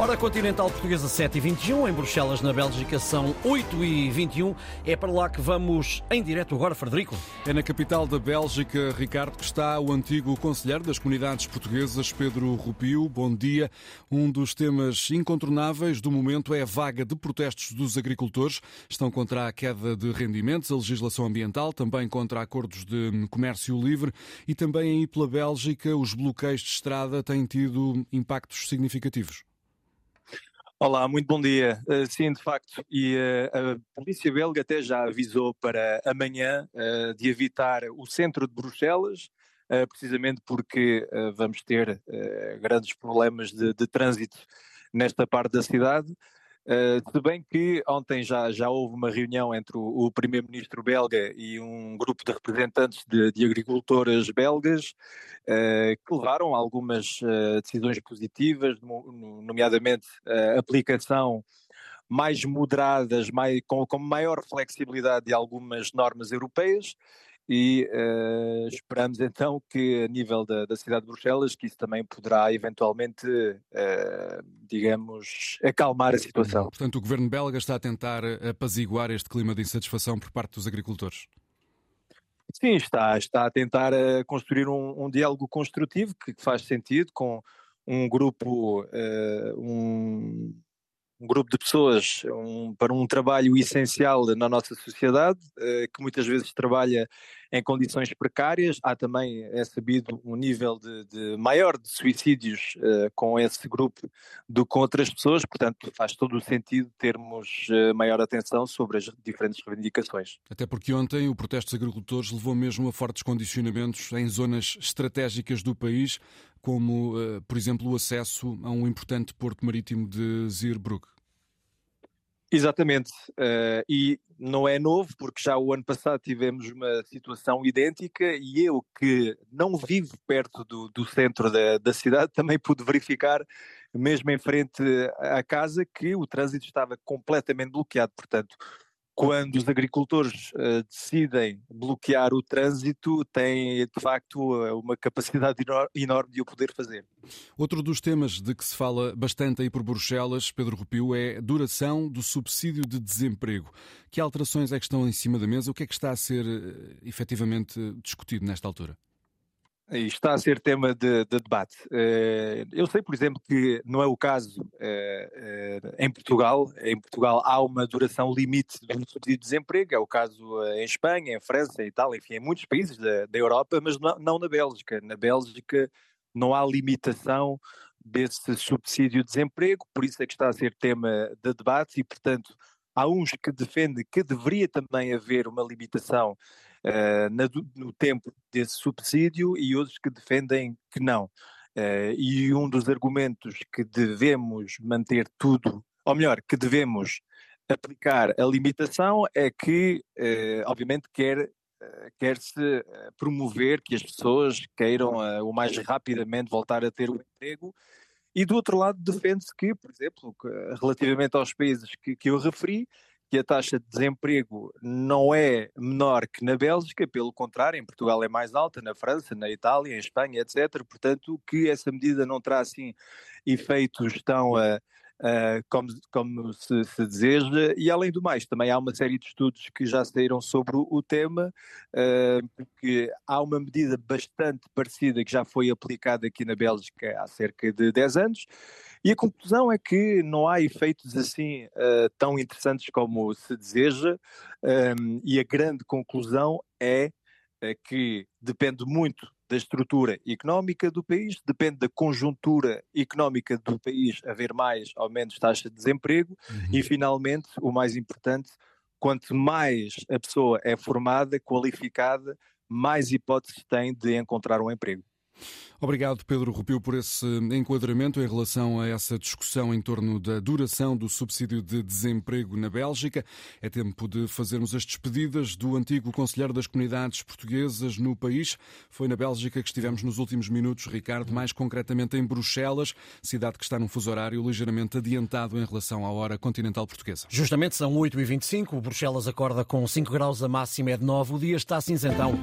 Hora continental portuguesa 7 e 21 em Bruxelas, na Bélgica, são 8 e 21 É para lá que vamos em direto agora, Frederico. É na capital da Bélgica, Ricardo, que está o antigo conselheiro das comunidades portuguesas, Pedro Rupio. Bom dia. Um dos temas incontornáveis do momento é a vaga de protestos dos agricultores. Estão contra a queda de rendimentos, a legislação ambiental, também contra acordos de comércio livre e também aí pela Bélgica os bloqueios de estrada têm tido impactos significativos. Olá, muito bom dia. Uh, sim, de facto, e uh, a polícia belga até já avisou para amanhã uh, de evitar o centro de Bruxelas, precisamente porque vamos ter grandes problemas de, de trânsito nesta parte da cidade. Uh, se bem que ontem já, já houve uma reunião entre o, o primeiro-ministro belga e um grupo de representantes de, de agricultoras belgas uh, que levaram algumas uh, decisões positivas, nomeadamente a aplicação mais moderadas, mais, com, com maior flexibilidade de algumas normas europeias e uh, esperamos então que a nível da, da, cidade de Bruxelas que isso também poderá eventualmente, uh, digamos, acalmar a situação. Portanto, o governo belga está a tentar apaziguar este clima de insatisfação por parte dos agricultores. Sim, está, está a tentar uh, construir um, um, diálogo construtivo que, que, faz sentido com um grupo, um, um grupo de pessoas um, para um trabalho essencial na nossa sociedade, que muitas vezes trabalha em condições precárias. Há também, é sabido, um nível de, de maior de suicídios uh, com esse grupo do que com outras pessoas, portanto faz todo o sentido termos uh, maior atenção sobre as diferentes reivindicações. Até porque ontem o protesto dos agricultores levou mesmo a fortes condicionamentos em zonas estratégicas do país, como, por exemplo, o acesso a um importante porto marítimo de Zeebrugge. Exatamente, uh, e não é novo, porque já o ano passado tivemos uma situação idêntica e eu, que não vivo perto do, do centro da, da, cidade, também pude verificar, mesmo em frente à casa, que o trânsito estava completamente bloqueado. Portanto, quando os agricultores uh, decidem bloquear o trânsito, têm de facto eh, uma capacidade enorme de o poder fazer. Outro dos temas de que se fala bastante aí por Bruxelas, Pedro Rupio, é a duração do subsídio de desemprego. Que alterações é que estão em cima da mesa? O que é que está a ser uh, efetivamente discutido nesta altura? Está a ser tema de, de, debate. Eh, eu sei, por exemplo, que não é o caso eh, eh, em Portugal. Em Portugal há uma duração limite do subsídio de desemprego, é o caso em Espanha, em França, em Itália, enfim, em muitos países da, da Europa, mas não, não na Bélgica. Na Bélgica não há limitação desse subsídio de desemprego, por isso é que está a ser tema de debate e, portanto, há uns que defendem que deveria também haver uma limitação na, no tempo desse subsídio e outros que defendem que não. Uh, e um dos argumentos que devemos manter tudo, ou melhor, que devemos aplicar a limitação é que, uh, obviamente, quer quer-se promover que as pessoas queiram o mais rapidamente voltar a ter o emprego e do outro lado defende-se que, por exemplo, relativamente aos países que, que eu referi, que a taxa de desemprego não é menor que na Bélgica, pelo contrário, em Portugal é mais alta, na França, na Itália, em Espanha, etc. Portanto, que essa medida não terá assim efeitos tão uh, uh, como, como se, se, deseja, e além do mais, também há uma série de estudos que já saíram sobre o, o tema, uh, porque há uma medida bastante parecida que já foi aplicada aqui na Bélgica há cerca de 10 anos, e a conclusão é que não há efeitos assim uh, tão interessantes como se deseja, um, e a grande conclusão é que depende muito da estrutura económica do país, depende da conjuntura económica do país haver mais ou menos taxa de desemprego uhum. e, finalmente, o mais importante, quanto mais a pessoa é formada, qualificada, mais hipóteses tem de encontrar um emprego. Obrigado, Pedro Rupio, por esse enquadramento em relação a essa discussão em torno da duração do subsídio de desemprego na Bélgica. É tempo de fazermos as despedidas do antigo conselheiro das comunidades portuguesas no país. Foi na Bélgica que estivemos nos últimos minutos, Ricardo, mais concretamente em Bruxelas, cidade que está num fuso horário ligeiramente adiantado em relação à hora continental portuguesa. Justamente são 8h25, Bruxelas acorda com 5 graus, a máxima é de 9, o dia está cinzentão.